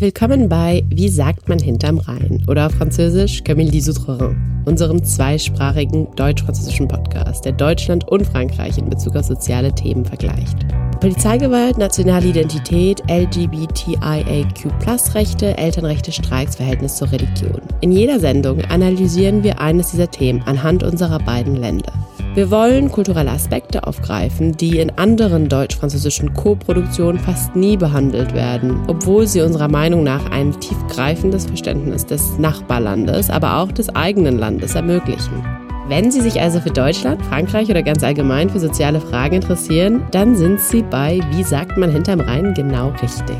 Willkommen bei Wie sagt man hinterm Rhein oder auf Französisch Camille Lisoutre, unserem zweisprachigen deutsch-französischen Podcast, der Deutschland und Frankreich in Bezug auf soziale Themen vergleicht. Polizeigewalt, nationale Identität, LGBTIAQ-Rechte, Elternrechte, Streiks, Verhältnis zur Religion. In jeder Sendung analysieren wir eines dieser Themen anhand unserer beiden Länder. Wir wollen kulturelle Aspekte aufgreifen, die in anderen deutsch-französischen Co-Produktionen fast nie behandelt werden, obwohl sie unserer Meinung nach ein tiefgreifendes Verständnis des Nachbarlandes, aber auch des eigenen Landes ermöglichen. Wenn Sie sich also für Deutschland, Frankreich oder ganz allgemein für soziale Fragen interessieren, dann sind Sie bei Wie sagt man hinterm Rhein genau richtig.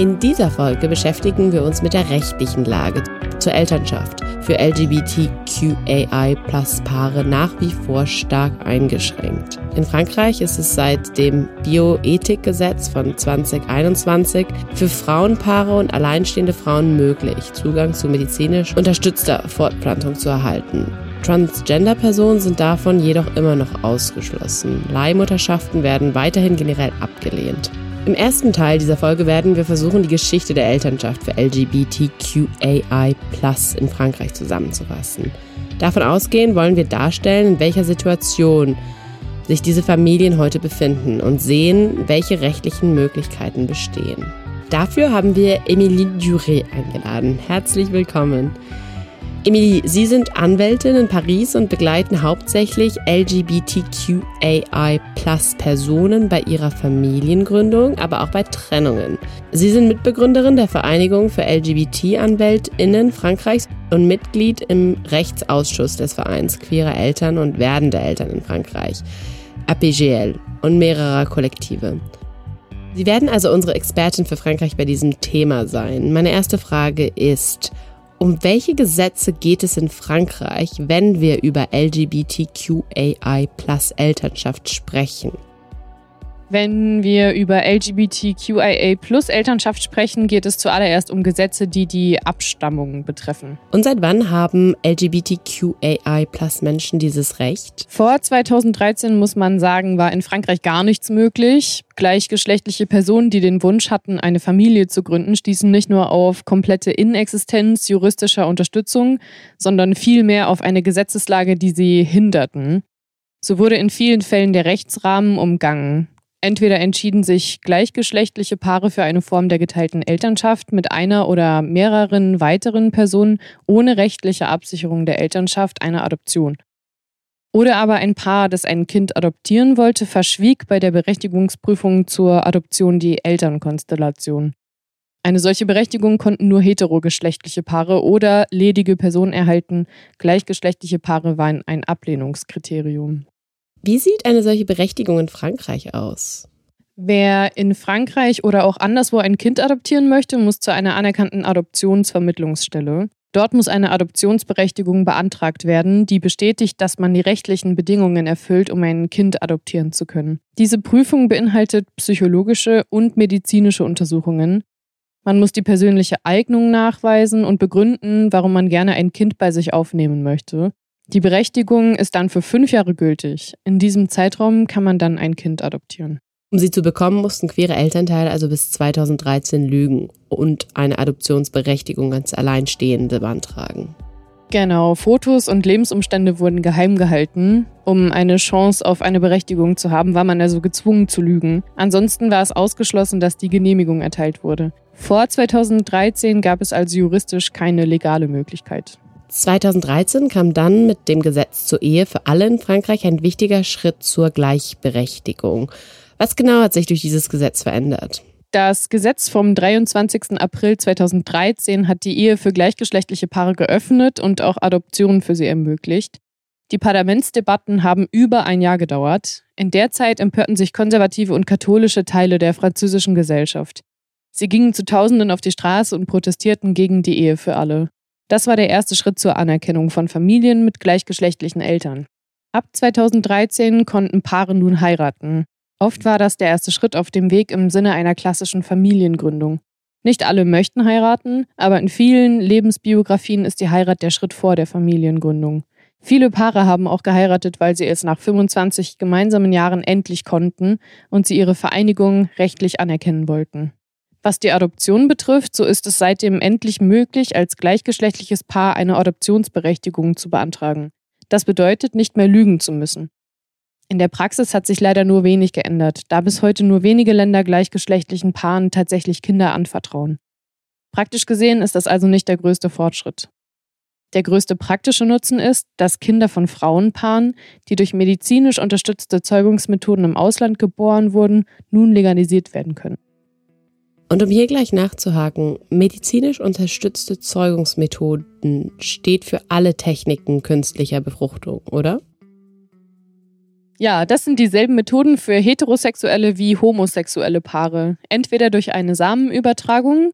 In dieser Folge beschäftigen wir uns mit der rechtlichen Lage zur Elternschaft für LGBTQAI-Paare nach wie vor stark eingeschränkt. In Frankreich ist es seit dem Bioethikgesetz von 2021 für Frauenpaare und alleinstehende Frauen möglich, Zugang zu medizinisch unterstützter Fortpflanzung zu erhalten. Transgender-Personen sind davon jedoch immer noch ausgeschlossen. Leihmutterschaften werden weiterhin generell abgelehnt. Im ersten Teil dieser Folge werden wir versuchen, die Geschichte der Elternschaft für LGBTQAI in Frankreich zusammenzufassen. Davon ausgehend wollen wir darstellen, in welcher Situation sich diese Familien heute befinden und sehen, welche rechtlichen Möglichkeiten bestehen. Dafür haben wir Emilie Duré eingeladen. Herzlich willkommen. Emilie, Sie sind Anwältin in Paris und begleiten hauptsächlich LGBTQAI-Plus-Personen bei ihrer Familiengründung, aber auch bei Trennungen. Sie sind Mitbegründerin der Vereinigung für LGBT-AnwältInnen Frankreichs und Mitglied im Rechtsausschuss des Vereins queerer Eltern und werdende Eltern in Frankreich, APGL, und mehrerer Kollektive. Sie werden also unsere Expertin für Frankreich bei diesem Thema sein. Meine erste Frage ist, um welche Gesetze geht es in Frankreich, wenn wir über LGBTQAI plus Elternschaft sprechen? Wenn wir über LGBTQIA plus Elternschaft sprechen, geht es zuallererst um Gesetze, die die Abstammung betreffen. Und seit wann haben LGBTQAI plus Menschen dieses Recht? Vor 2013 muss man sagen, war in Frankreich gar nichts möglich. Gleichgeschlechtliche Personen, die den Wunsch hatten, eine Familie zu gründen, stießen nicht nur auf komplette Inexistenz juristischer Unterstützung, sondern vielmehr auf eine Gesetzeslage, die sie hinderten. So wurde in vielen Fällen der Rechtsrahmen umgangen. Entweder entschieden sich gleichgeschlechtliche Paare für eine Form der geteilten Elternschaft mit einer oder mehreren weiteren Personen ohne rechtliche Absicherung der Elternschaft einer Adoption. Oder aber ein Paar, das ein Kind adoptieren wollte, verschwieg bei der Berechtigungsprüfung zur Adoption die Elternkonstellation. Eine solche Berechtigung konnten nur heterogeschlechtliche Paare oder ledige Personen erhalten. Gleichgeschlechtliche Paare waren ein Ablehnungskriterium. Wie sieht eine solche Berechtigung in Frankreich aus? Wer in Frankreich oder auch anderswo ein Kind adoptieren möchte, muss zu einer anerkannten Adoptionsvermittlungsstelle. Dort muss eine Adoptionsberechtigung beantragt werden, die bestätigt, dass man die rechtlichen Bedingungen erfüllt, um ein Kind adoptieren zu können. Diese Prüfung beinhaltet psychologische und medizinische Untersuchungen. Man muss die persönliche Eignung nachweisen und begründen, warum man gerne ein Kind bei sich aufnehmen möchte. Die Berechtigung ist dann für fünf Jahre gültig. In diesem Zeitraum kann man dann ein Kind adoptieren. Um sie zu bekommen, mussten queere Elternteile also bis 2013 lügen und eine Adoptionsberechtigung als Alleinstehende beantragen. Genau, Fotos und Lebensumstände wurden geheim gehalten. Um eine Chance auf eine Berechtigung zu haben, war man also gezwungen zu lügen. Ansonsten war es ausgeschlossen, dass die Genehmigung erteilt wurde. Vor 2013 gab es also juristisch keine legale Möglichkeit. 2013 kam dann mit dem Gesetz zur Ehe für alle in Frankreich ein wichtiger Schritt zur Gleichberechtigung. Was genau hat sich durch dieses Gesetz verändert? Das Gesetz vom 23. April 2013 hat die Ehe für gleichgeschlechtliche Paare geöffnet und auch Adoptionen für sie ermöglicht. Die Parlamentsdebatten haben über ein Jahr gedauert. In der Zeit empörten sich konservative und katholische Teile der französischen Gesellschaft. Sie gingen zu Tausenden auf die Straße und protestierten gegen die Ehe für alle. Das war der erste Schritt zur Anerkennung von Familien mit gleichgeschlechtlichen Eltern. Ab 2013 konnten Paare nun heiraten. Oft war das der erste Schritt auf dem Weg im Sinne einer klassischen Familiengründung. Nicht alle möchten heiraten, aber in vielen Lebensbiografien ist die Heirat der Schritt vor der Familiengründung. Viele Paare haben auch geheiratet, weil sie es nach 25 gemeinsamen Jahren endlich konnten und sie ihre Vereinigung rechtlich anerkennen wollten. Was die Adoption betrifft, so ist es seitdem endlich möglich, als gleichgeschlechtliches Paar eine Adoptionsberechtigung zu beantragen. Das bedeutet, nicht mehr lügen zu müssen. In der Praxis hat sich leider nur wenig geändert, da bis heute nur wenige Länder gleichgeschlechtlichen Paaren tatsächlich Kinder anvertrauen. Praktisch gesehen ist das also nicht der größte Fortschritt. Der größte praktische Nutzen ist, dass Kinder von Frauenpaaren, die durch medizinisch unterstützte Zeugungsmethoden im Ausland geboren wurden, nun legalisiert werden können. Und um hier gleich nachzuhaken, medizinisch unterstützte Zeugungsmethoden steht für alle Techniken künstlicher Befruchtung, oder? Ja, das sind dieselben Methoden für heterosexuelle wie homosexuelle Paare. Entweder durch eine Samenübertragung,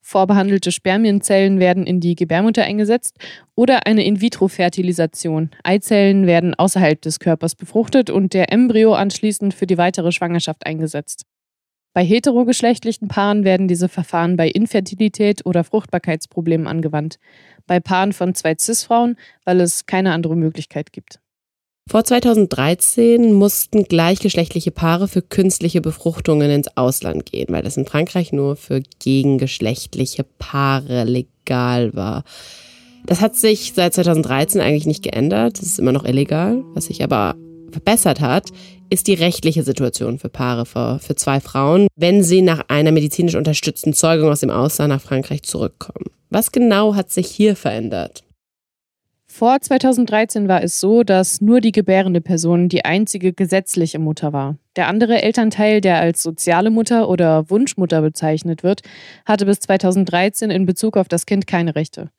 vorbehandelte Spermienzellen werden in die Gebärmutter eingesetzt, oder eine In-vitro-Fertilisation. Eizellen werden außerhalb des Körpers befruchtet und der Embryo anschließend für die weitere Schwangerschaft eingesetzt. Bei heterogeschlechtlichen Paaren werden diese Verfahren bei Infertilität oder Fruchtbarkeitsproblemen angewandt. Bei Paaren von zwei Cis-Frauen, weil es keine andere Möglichkeit gibt. Vor 2013 mussten gleichgeschlechtliche Paare für künstliche Befruchtungen ins Ausland gehen, weil das in Frankreich nur für gegengeschlechtliche Paare legal war. Das hat sich seit 2013 eigentlich nicht geändert. Das ist immer noch illegal. Was sich aber verbessert hat, ist die rechtliche Situation für Paare, für, für zwei Frauen, wenn sie nach einer medizinisch unterstützten Zeugung aus dem Ausland nach Frankreich zurückkommen. Was genau hat sich hier verändert? Vor 2013 war es so, dass nur die gebärende Person die einzige gesetzliche Mutter war. Der andere Elternteil, der als soziale Mutter oder Wunschmutter bezeichnet wird, hatte bis 2013 in Bezug auf das Kind keine Rechte.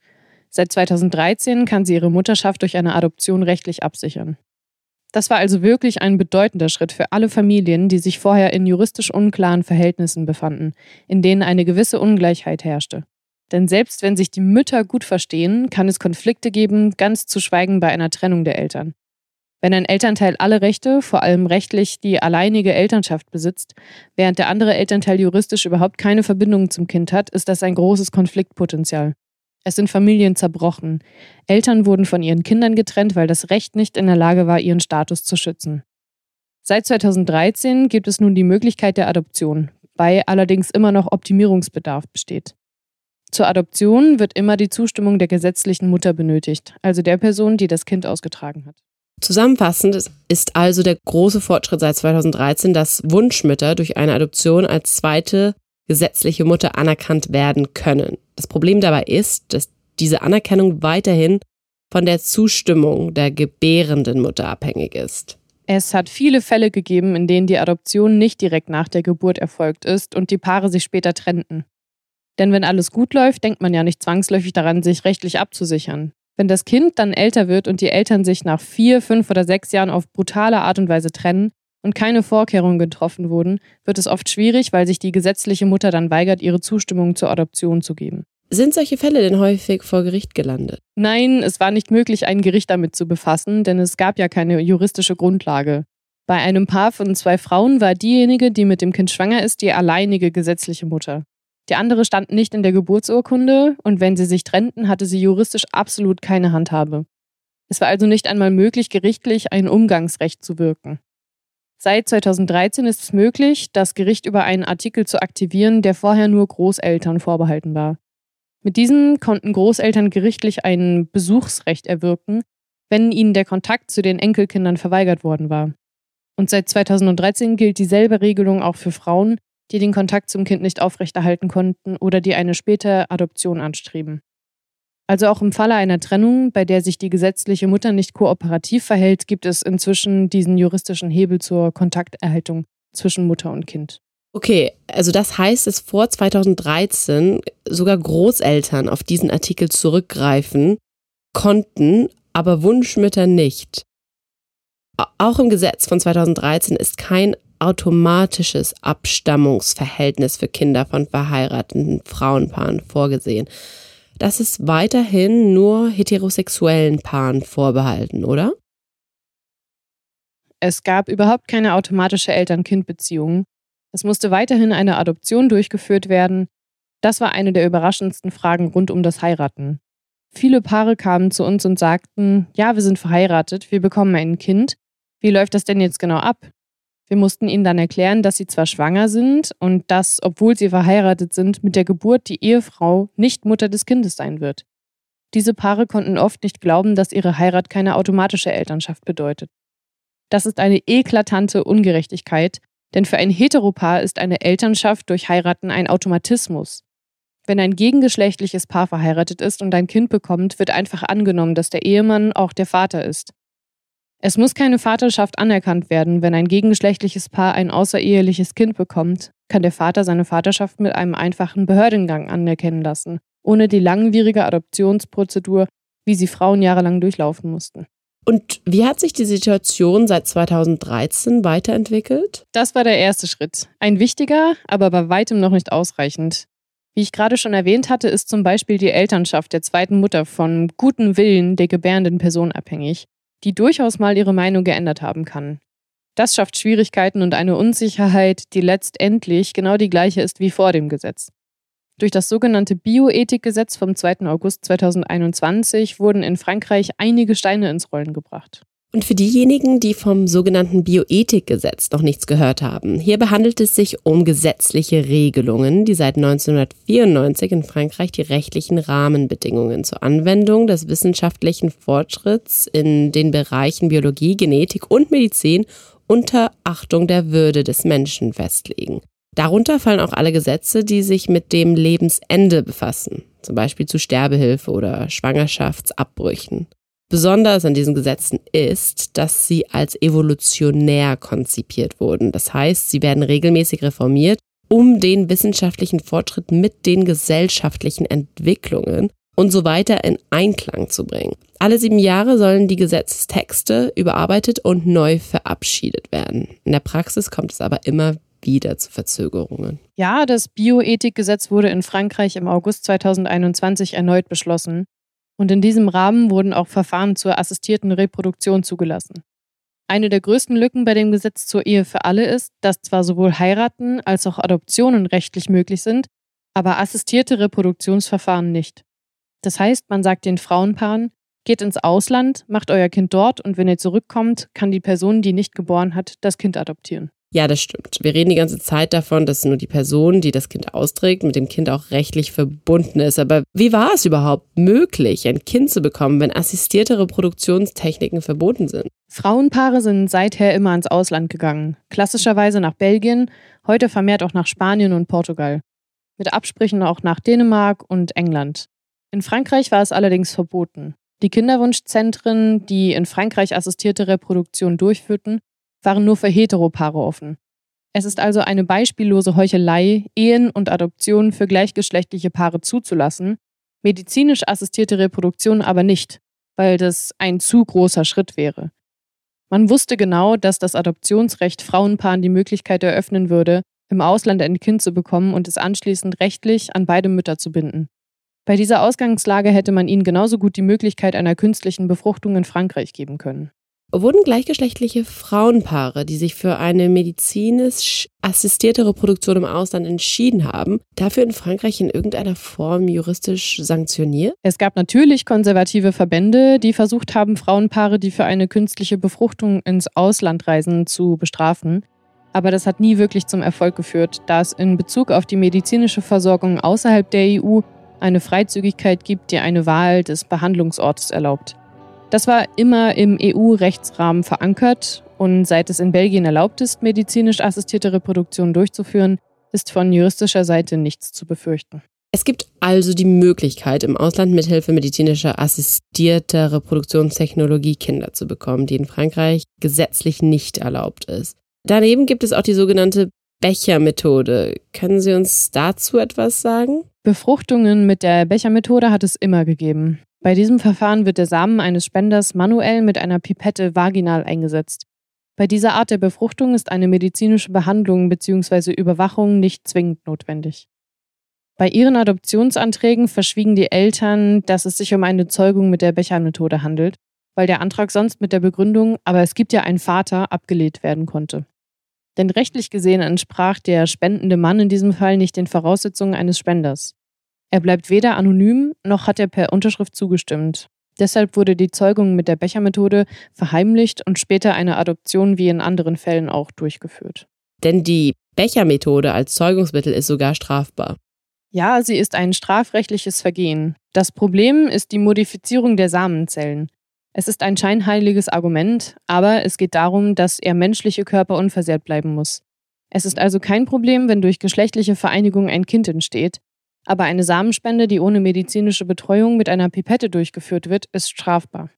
Seit 2013 kann sie ihre Mutterschaft durch eine Adoption rechtlich absichern. Das war also wirklich ein bedeutender Schritt für alle Familien, die sich vorher in juristisch unklaren Verhältnissen befanden, in denen eine gewisse Ungleichheit herrschte. Denn selbst wenn sich die Mütter gut verstehen, kann es Konflikte geben, ganz zu schweigen bei einer Trennung der Eltern. Wenn ein Elternteil alle Rechte, vor allem rechtlich die alleinige Elternschaft besitzt, während der andere Elternteil juristisch überhaupt keine Verbindung zum Kind hat, ist das ein großes Konfliktpotenzial. Es sind Familien zerbrochen. Eltern wurden von ihren Kindern getrennt, weil das Recht nicht in der Lage war, ihren Status zu schützen. Seit 2013 gibt es nun die Möglichkeit der Adoption, bei allerdings immer noch Optimierungsbedarf besteht. Zur Adoption wird immer die Zustimmung der gesetzlichen Mutter benötigt, also der Person, die das Kind ausgetragen hat. Zusammenfassend ist also der große Fortschritt seit 2013, dass Wunschmütter durch eine Adoption als zweite gesetzliche Mutter anerkannt werden können. Das Problem dabei ist, dass diese Anerkennung weiterhin von der Zustimmung der gebärenden Mutter abhängig ist. Es hat viele Fälle gegeben, in denen die Adoption nicht direkt nach der Geburt erfolgt ist und die Paare sich später trennten. Denn wenn alles gut läuft, denkt man ja nicht zwangsläufig daran, sich rechtlich abzusichern. Wenn das Kind dann älter wird und die Eltern sich nach vier, fünf oder sechs Jahren auf brutale Art und Weise trennen, und keine Vorkehrungen getroffen wurden, wird es oft schwierig, weil sich die gesetzliche Mutter dann weigert, ihre Zustimmung zur Adoption zu geben. Sind solche Fälle denn häufig vor Gericht gelandet? Nein, es war nicht möglich, ein Gericht damit zu befassen, denn es gab ja keine juristische Grundlage. Bei einem Paar von zwei Frauen war diejenige, die mit dem Kind schwanger ist, die alleinige gesetzliche Mutter. Die andere stand nicht in der Geburtsurkunde und wenn sie sich trennten, hatte sie juristisch absolut keine Handhabe. Es war also nicht einmal möglich, gerichtlich ein Umgangsrecht zu wirken. Seit 2013 ist es möglich, das Gericht über einen Artikel zu aktivieren, der vorher nur Großeltern vorbehalten war. Mit diesem konnten Großeltern gerichtlich ein Besuchsrecht erwirken, wenn ihnen der Kontakt zu den Enkelkindern verweigert worden war. Und seit 2013 gilt dieselbe Regelung auch für Frauen, die den Kontakt zum Kind nicht aufrechterhalten konnten oder die eine späte Adoption anstreben. Also auch im Falle einer Trennung, bei der sich die gesetzliche Mutter nicht kooperativ verhält, gibt es inzwischen diesen juristischen Hebel zur Kontakterhaltung zwischen Mutter und Kind. Okay, also das heißt, dass vor 2013 sogar Großeltern auf diesen Artikel zurückgreifen konnten, aber Wunschmütter nicht. Auch im Gesetz von 2013 ist kein automatisches Abstammungsverhältnis für Kinder von verheirateten Frauenpaaren vorgesehen das ist weiterhin nur heterosexuellen Paaren vorbehalten, oder? Es gab überhaupt keine automatische Eltern-Kind-Beziehung. Es musste weiterhin eine Adoption durchgeführt werden. Das war eine der überraschendsten Fragen rund um das Heiraten. Viele Paare kamen zu uns und sagten, ja, wir sind verheiratet, wir bekommen ein Kind. Wie läuft das denn jetzt genau ab? Wir mussten ihnen dann erklären, dass sie zwar schwanger sind und dass, obwohl sie verheiratet sind, mit der Geburt die Ehefrau nicht Mutter des Kindes sein wird. Diese Paare konnten oft nicht glauben, dass ihre Heirat keine automatische Elternschaft bedeutet. Das ist eine eklatante Ungerechtigkeit, denn für ein Heteropaar ist eine Elternschaft durch Heiraten ein Automatismus. Wenn ein gegengeschlechtliches Paar verheiratet ist und ein Kind bekommt, wird einfach angenommen, dass der Ehemann auch der Vater ist. Es muss keine Vaterschaft anerkannt werden, wenn ein gegengeschlechtliches Paar ein außereheliches Kind bekommt, kann der Vater seine Vaterschaft mit einem einfachen Behördengang anerkennen lassen, ohne die langwierige Adoptionsprozedur, wie sie Frauen jahrelang durchlaufen mussten. Und wie hat sich die Situation seit 2013 weiterentwickelt? Das war der erste Schritt. Ein wichtiger, aber bei weitem noch nicht ausreichend. Wie ich gerade schon erwähnt hatte, ist zum Beispiel die Elternschaft der zweiten Mutter von gutem Willen der gebärenden Person abhängig, die durchaus mal ihre Meinung geändert haben kann. Das schafft Schwierigkeiten und eine Unsicherheit, die letztendlich genau die gleiche ist wie vor dem Gesetz. Durch das sogenannte Bioethikgesetz vom 2. August 2021 wurden in Frankreich einige Steine ins Rollen gebracht. Und für diejenigen, die vom sogenannten Bioethikgesetz noch nichts gehört haben, hierbei handelt es sich um gesetzliche Regelungen, die seit 1994 in Frankreich die rechtlichen Rahmenbedingungen zur Anwendung des wissenschaftlichen Fortschritts in den Bereichen Biologie, Genetik und Medizin unter Achtung der Würde des Menschen festlegen. Darunter fallen auch alle Gesetze, die sich mit dem Lebensende befassen, zum Beispiel zu Sterbehilfe oder Schwangerschaftsabbrüchen. Besonders an diesen Gesetzen ist, dass sie als evolutionär konzipiert wurden. Das heißt, sie werden regelmäßig reformiert, um den wissenschaftlichen Fortschritt mit den gesellschaftlichen Entwicklungen und so weiter in Einklang zu bringen. Alle sieben Jahre sollen die Gesetzestexte überarbeitet und neu verabschiedet werden. In der Praxis kommt es aber immer wieder zu Verzögerungen. Ja, das Bioethikgesetz wurde in Frankreich im August 2021 erneut beschlossen. Und in diesem Rahmen wurden auch Verfahren zur assistierten Reproduktion zugelassen. Eine der größten Lücken bei dem Gesetz zur Ehe für alle ist, dass zwar sowohl Heiraten als auch Adoptionen rechtlich möglich sind, aber assistierte Reproduktionsverfahren nicht. Das heißt, man sagt den Frauenpaaren, geht ins Ausland, macht euer Kind dort und wenn ihr zurückkommt, kann die Person, die nicht geboren hat, das Kind adoptieren. Ja, das stimmt. Wir reden die ganze Zeit davon, dass nur die Person, die das Kind austrägt, mit dem Kind auch rechtlich verbunden ist. Aber wie war es überhaupt möglich, ein Kind zu bekommen, wenn assistierte Reproduktionstechniken verboten sind? Frauenpaare sind seither immer ins Ausland gegangen. Klassischerweise nach Belgien, heute vermehrt auch nach Spanien und Portugal. Mit Absprüchen auch nach Dänemark und England. In Frankreich war es allerdings verboten. Die Kinderwunschzentren, die in Frankreich assistierte Reproduktion durchführten, waren nur für Heteropaare offen. Es ist also eine beispiellose Heuchelei, Ehen und Adoptionen für gleichgeschlechtliche Paare zuzulassen, medizinisch assistierte Reproduktion aber nicht, weil das ein zu großer Schritt wäre. Man wusste genau, dass das Adoptionsrecht Frauenpaaren die Möglichkeit eröffnen würde, im Ausland ein Kind zu bekommen und es anschließend rechtlich an beide Mütter zu binden. Bei dieser Ausgangslage hätte man ihnen genauso gut die Möglichkeit einer künstlichen Befruchtung in Frankreich geben können wurden gleichgeschlechtliche Frauenpaare, die sich für eine medizinisch assistierte Reproduktion im Ausland entschieden haben, dafür in Frankreich in irgendeiner Form juristisch sanktioniert? Es gab natürlich konservative Verbände, die versucht haben, Frauenpaare, die für eine künstliche Befruchtung ins Ausland reisen, zu bestrafen. Aber das hat nie wirklich zum Erfolg geführt, da es in Bezug auf die medizinische Versorgung außerhalb der EU eine Freizügigkeit gibt, die eine Wahl des Behandlungsortes erlaubt. Das war immer im EU-Rechtsrahmen verankert und seit es in Belgien erlaubt ist, medizinisch assistierte Reproduktion durchzuführen, ist von juristischer Seite nichts zu befürchten. Es gibt also die Möglichkeit, im Ausland mithilfe medizinischer assistierter Reproduktionstechnologie Kinder zu bekommen, die in Frankreich gesetzlich nicht erlaubt ist. Daneben gibt es auch die sogenannte Bechermethode. Können Sie uns dazu etwas sagen? Befruchtungen mit der Bechermethode hat es immer gegeben. Bei diesem Verfahren wird der Samen eines Spenders manuell mit einer Pipette vaginal eingesetzt. Bei dieser Art der Befruchtung ist eine medizinische Behandlung bzw. Überwachung nicht zwingend notwendig. Bei ihren Adoptionsanträgen verschwiegen die Eltern, dass es sich um eine Zeugung mit der Bechermethode handelt, weil der Antrag sonst mit der Begründung, aber es gibt ja einen Vater, abgelehnt werden konnte. Denn rechtlich gesehen entsprach der spendende Mann in diesem Fall nicht den Voraussetzungen eines Spenders. Er bleibt weder anonym, noch hat er per Unterschrift zugestimmt. Deshalb wurde die Zeugung mit der Bechermethode verheimlicht und später eine Adoption wie in anderen Fällen auch durchgeführt. Denn die Bechermethode als Zeugungsmittel ist sogar strafbar. Ja, sie ist ein strafrechtliches Vergehen. Das Problem ist die Modifizierung der Samenzellen. Es ist ein scheinheiliges Argument, aber es geht darum, dass er menschliche Körper unversehrt bleiben muss. Es ist also kein Problem, wenn durch geschlechtliche Vereinigung ein Kind entsteht, aber eine Samenspende, die ohne medizinische Betreuung mit einer Pipette durchgeführt wird, ist strafbar.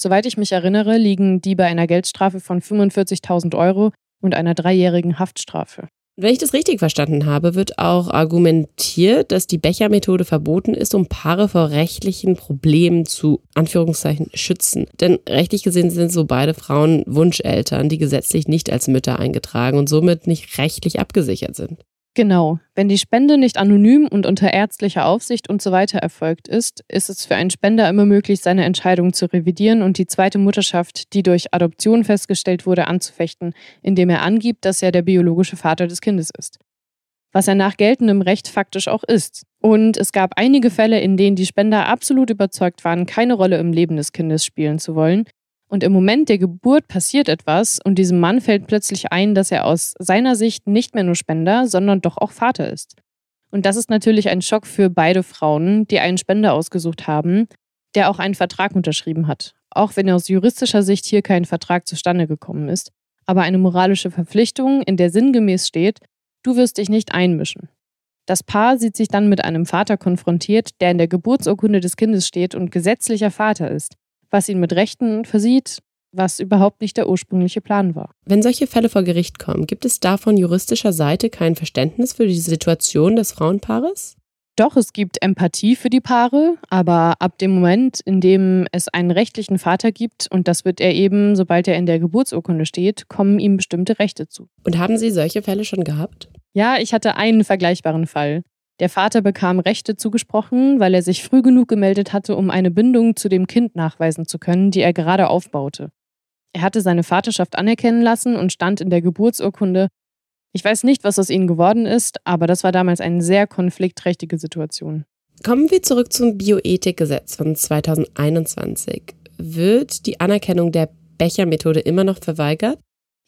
Soweit ich mich erinnere, liegen die bei einer Geldstrafe von 45.000 Euro und einer dreijährigen Haftstrafe. Wenn ich das richtig verstanden habe, wird auch argumentiert, dass die Bechermethode verboten ist, um Paare vor rechtlichen Problemen zu Anführungszeichen schützen. Denn rechtlich gesehen sind so beide Frauen Wunscheltern, die gesetzlich nicht als Mütter eingetragen und somit nicht rechtlich abgesichert sind. Genau. Wenn die Spende nicht anonym und unter ärztlicher Aufsicht und so weiter erfolgt ist, ist es für einen Spender immer möglich, seine Entscheidung zu revidieren und die zweite Mutterschaft, die durch Adoption festgestellt wurde, anzufechten, indem er angibt, dass er der biologische Vater des Kindes ist. Was er nach geltendem Recht faktisch auch ist. Und es gab einige Fälle, in denen die Spender absolut überzeugt waren, keine Rolle im Leben des Kindes spielen zu wollen und im Moment der Geburt passiert etwas und diesem Mann fällt plötzlich ein, dass er aus seiner Sicht nicht mehr nur Spender, sondern doch auch Vater ist. Und das ist natürlich ein Schock für beide Frauen, die einen Spender ausgesucht haben, der auch einen Vertrag unterschrieben hat. Auch wenn aus juristischer Sicht hier kein Vertrag zustande gekommen ist, aber eine moralische Verpflichtung, in der sinngemäß steht, du wirst dich nicht einmischen. Das Paar sieht sich dann mit einem Vater konfrontiert, der in der Geburtsurkunde des Kindes steht und gesetzlicher Vater ist was ihn mit Rechten versieht, was überhaupt nicht der ursprüngliche Plan war. Wenn solche Fälle vor Gericht kommen, gibt es da von juristischer Seite kein Verständnis für die Situation des Frauenpaares? Doch, es gibt Empathie für die Paare, aber ab dem Moment, in dem es einen rechtlichen Vater gibt, und das wird er eben, sobald er in der Geburtsurkunde steht, kommen ihm bestimmte Rechte zu. Und haben Sie solche Fälle schon gehabt? Ja, ich hatte einen vergleichbaren Fall. Der Vater bekam Rechte zugesprochen, weil er sich früh genug gemeldet hatte, um eine Bindung zu dem Kind nachweisen zu können, die er gerade aufbaute. Er hatte seine Vaterschaft anerkennen lassen und stand in der Geburtsurkunde. Ich weiß nicht, was aus ihnen geworden ist, aber das war damals eine sehr konfliktträchtige Situation. Kommen wir zurück zum Bioethikgesetz von 2021. Wird die Anerkennung der Bechermethode immer noch verweigert?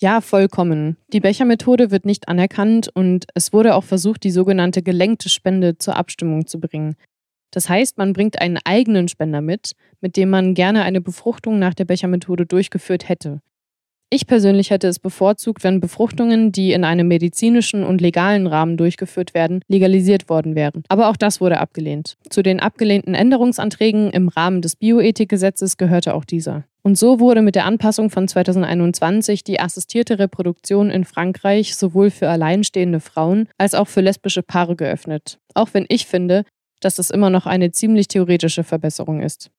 Ja, vollkommen. Die Bechermethode wird nicht anerkannt und es wurde auch versucht, die sogenannte gelenkte Spende zur Abstimmung zu bringen. Das heißt, man bringt einen eigenen Spender mit, mit dem man gerne eine Befruchtung nach der Bechermethode durchgeführt hätte. Ich persönlich hätte es bevorzugt, wenn Befruchtungen, die in einem medizinischen und legalen Rahmen durchgeführt werden, legalisiert worden wären. Aber auch das wurde abgelehnt. Zu den abgelehnten Änderungsanträgen im Rahmen des Bioethikgesetzes gehörte auch dieser. Und so wurde mit der Anpassung von 2021 die assistierte Reproduktion in Frankreich sowohl für alleinstehende Frauen als auch für lesbische Paare geöffnet. Auch wenn ich finde, dass das immer noch eine ziemlich theoretische Verbesserung ist.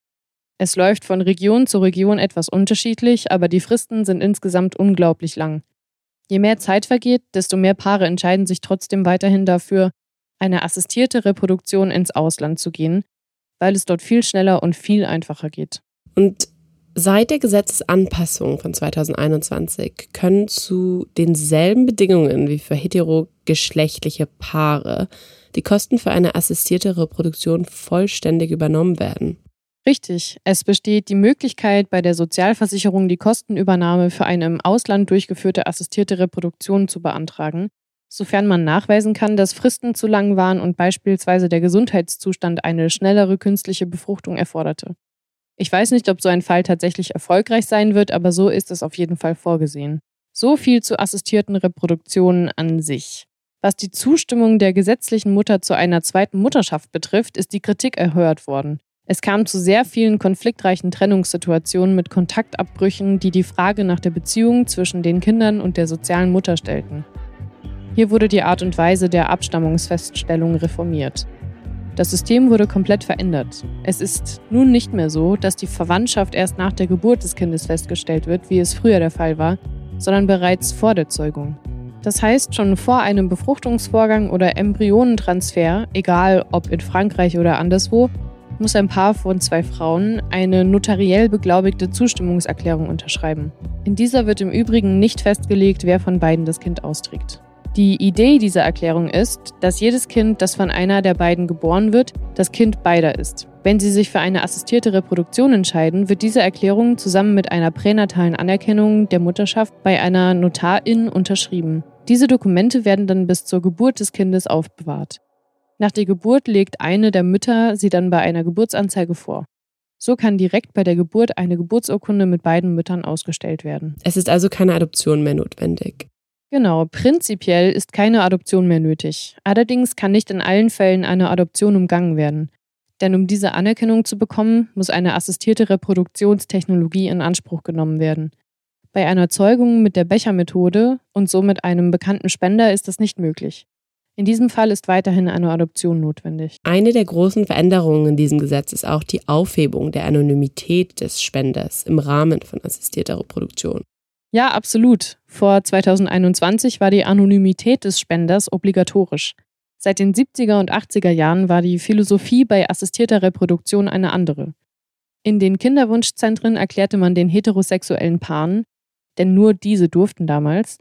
Es läuft von Region zu Region etwas unterschiedlich, aber die Fristen sind insgesamt unglaublich lang. Je mehr Zeit vergeht, desto mehr Paare entscheiden sich trotzdem weiterhin dafür, eine assistierte Reproduktion ins Ausland zu gehen, weil es dort viel schneller und viel einfacher geht. Und Seit der Gesetzesanpassung von 2021 können zu denselben Bedingungen wie für heterogeschlechtliche Paare die Kosten für eine assistierte Reproduktion vollständig übernommen werden. Richtig. Es besteht die Möglichkeit, bei der Sozialversicherung die Kostenübernahme für eine im Ausland durchgeführte assistierte Reproduktion zu beantragen, sofern man nachweisen kann, dass Fristen zu lang waren und beispielsweise der Gesundheitszustand eine schnellere künstliche Befruchtung erforderte. Ich weiß nicht, ob so ein Fall tatsächlich erfolgreich sein wird, aber so ist es auf jeden Fall vorgesehen. So viel zu assistierten Reproduktionen an sich. Was die Zustimmung der gesetzlichen Mutter zu einer zweiten Mutterschaft betrifft, ist die Kritik erhört worden. Es kam zu sehr vielen konfliktreichen Trennungssituationen mit Kontaktabbrüchen, die die Frage nach der Beziehung zwischen den Kindern und der sozialen Mutter stellten. Hier wurde die Art und Weise der Abstammungsfeststellung reformiert. Das System wurde komplett verändert. Es ist nun nicht mehr so, dass die Verwandtschaft erst nach der Geburt des Kindes festgestellt wird, wie es früher der Fall war, sondern bereits vor der Zeugung. Das heißt, schon vor einem Befruchtungsvorgang oder Embryonentransfer, egal ob in Frankreich oder anderswo, muss ein Paar von zwei Frauen eine notariell beglaubigte Zustimmungserklärung unterschreiben. In dieser wird im Übrigen nicht festgelegt, wer von beiden das Kind austrägt. Die Idee dieser Erklärung ist, dass jedes Kind, das von einer der beiden geboren wird, das Kind beider ist. Wenn sie sich für eine assistierte Reproduktion entscheiden, wird diese Erklärung zusammen mit einer pränatalen Anerkennung der Mutterschaft bei einer Notarin unterschrieben. Diese Dokumente werden dann bis zur Geburt des Kindes aufbewahrt. Nach der Geburt legt eine der Mütter sie dann bei einer Geburtsanzeige vor. So kann direkt bei der Geburt eine Geburtsurkunde mit beiden Müttern ausgestellt werden. Es ist also keine Adoption mehr notwendig. Genau, prinzipiell ist keine Adoption mehr nötig. Allerdings kann nicht in allen Fällen eine Adoption umgangen werden. Denn um diese Anerkennung zu bekommen, muss eine assistierte Reproduktionstechnologie in Anspruch genommen werden. Bei einer Zeugung mit der Becher-Methode und somit einem bekannten Spender ist das nicht möglich. In diesem Fall ist weiterhin eine Adoption notwendig. Eine der großen Veränderungen in diesem Gesetz ist auch die Aufhebung der Anonymität des Spenders im Rahmen von assistierter Reproduktion. Ja, absolut. Vor 2021 war die Anonymität des Spenders obligatorisch. Seit den 70er und 80er Jahren war die Philosophie bei assistierter Reproduktion eine andere. In den Kinderwunschzentren erklärte man den heterosexuellen Paaren, denn nur diese durften damals,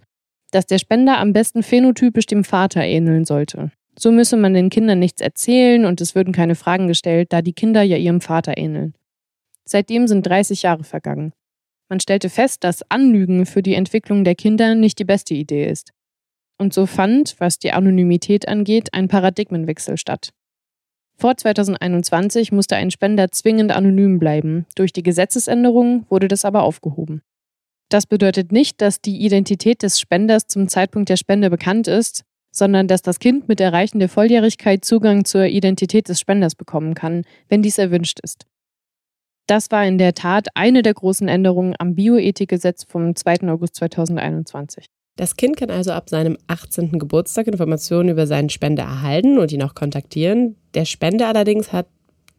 dass der Spender am besten phänotypisch dem Vater ähneln sollte. So müsse man den Kindern nichts erzählen und es würden keine Fragen gestellt, da die Kinder ja ihrem Vater ähneln. Seitdem sind 30 Jahre vergangen. Man stellte fest, dass Anlügen für die Entwicklung der Kinder nicht die beste Idee ist. Und so fand, was die Anonymität angeht, ein Paradigmenwechsel statt. Vor 2021 musste ein Spender zwingend anonym bleiben. Durch die Gesetzesänderung wurde das aber aufgehoben. Das bedeutet nicht, dass die Identität des Spenders zum Zeitpunkt der Spende bekannt ist, sondern dass das Kind mit Erreichen der Volljährigkeit Zugang zur Identität des Spenders bekommen kann, wenn dies erwünscht ist. Das war in der Tat eine der großen Änderungen am Bioethikgesetz vom 2. August 2021. Das Kind kann also ab seinem 18. Geburtstag Informationen über seinen Spender erhalten und ihn auch kontaktieren. Der Spender allerdings hat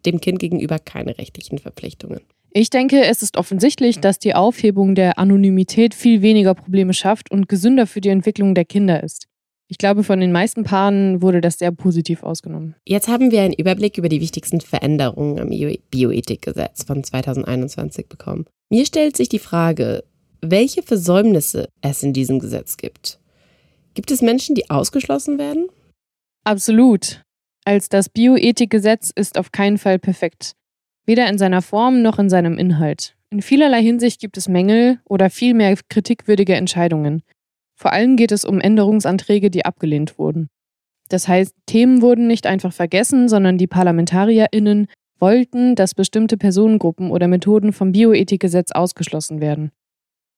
dem Kind gegenüber keine rechtlichen Verpflichtungen. Ich denke, es ist offensichtlich, dass die Aufhebung der Anonymität viel weniger Probleme schafft und gesünder für die Entwicklung der Kinder ist. Ich glaube, von den meisten Paaren wurde das sehr positiv ausgenommen. Jetzt haben wir einen Überblick über die wichtigsten Veränderungen am Bioethikgesetz von 2021 bekommen. Mir stellt sich die Frage, welche Versäumnisse es in diesem Gesetz gibt. Gibt es Menschen, die ausgeschlossen werden? Absolut. Als das Bioethikgesetz ist auf keinen Fall perfekt. Weder in seiner Form noch in seinem Inhalt. In vielerlei Hinsicht gibt es Mängel oder vielmehr kritikwürdige Entscheidungen. Vor allem geht es um Änderungsanträge, die abgelehnt wurden. Das heißt, Themen wurden nicht einfach vergessen, sondern die ParlamentarierInnen wollten, dass bestimmte Personengruppen oder Methoden vom Bioethikgesetz ausgeschlossen werden.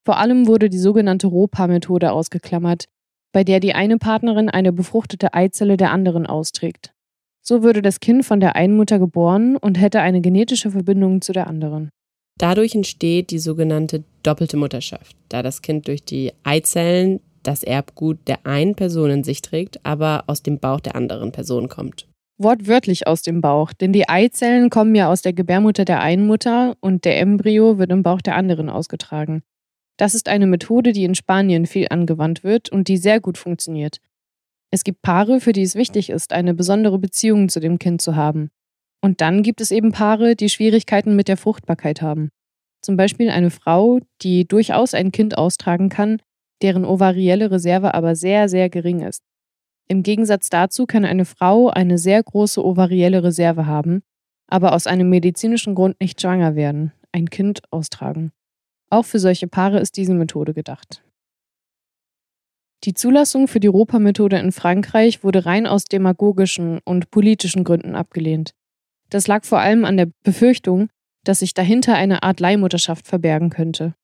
Vor allem wurde die sogenannte ROPA-Methode ausgeklammert, bei der die eine Partnerin eine befruchtete Eizelle der anderen austrägt. So würde das Kind von der einen Mutter geboren und hätte eine genetische Verbindung zu der anderen. Dadurch entsteht die sogenannte doppelte Mutterschaft, da das Kind durch die Eizellen das Erbgut der einen Person in sich trägt, aber aus dem Bauch der anderen Person kommt. Wortwörtlich aus dem Bauch, denn die Eizellen kommen ja aus der Gebärmutter der einen Mutter und der Embryo wird im Bauch der anderen ausgetragen. Das ist eine Methode, die in Spanien viel angewandt wird und die sehr gut funktioniert. Es gibt Paare, für die es wichtig ist, eine besondere Beziehung zu dem Kind zu haben. Und dann gibt es eben Paare, die Schwierigkeiten mit der Fruchtbarkeit haben. Zum Beispiel eine Frau, die durchaus ein Kind austragen kann, deren ovarielle Reserve aber sehr, sehr gering ist. Im Gegensatz dazu kann eine Frau eine sehr große ovarielle Reserve haben, aber aus einem medizinischen Grund nicht schwanger werden, ein Kind austragen. Auch für solche Paare ist diese Methode gedacht. Die Zulassung für die Ropa-Methode in Frankreich wurde rein aus demagogischen und politischen Gründen abgelehnt. Das lag vor allem an der Befürchtung, dass sich dahinter eine Art Leihmutterschaft verbergen könnte.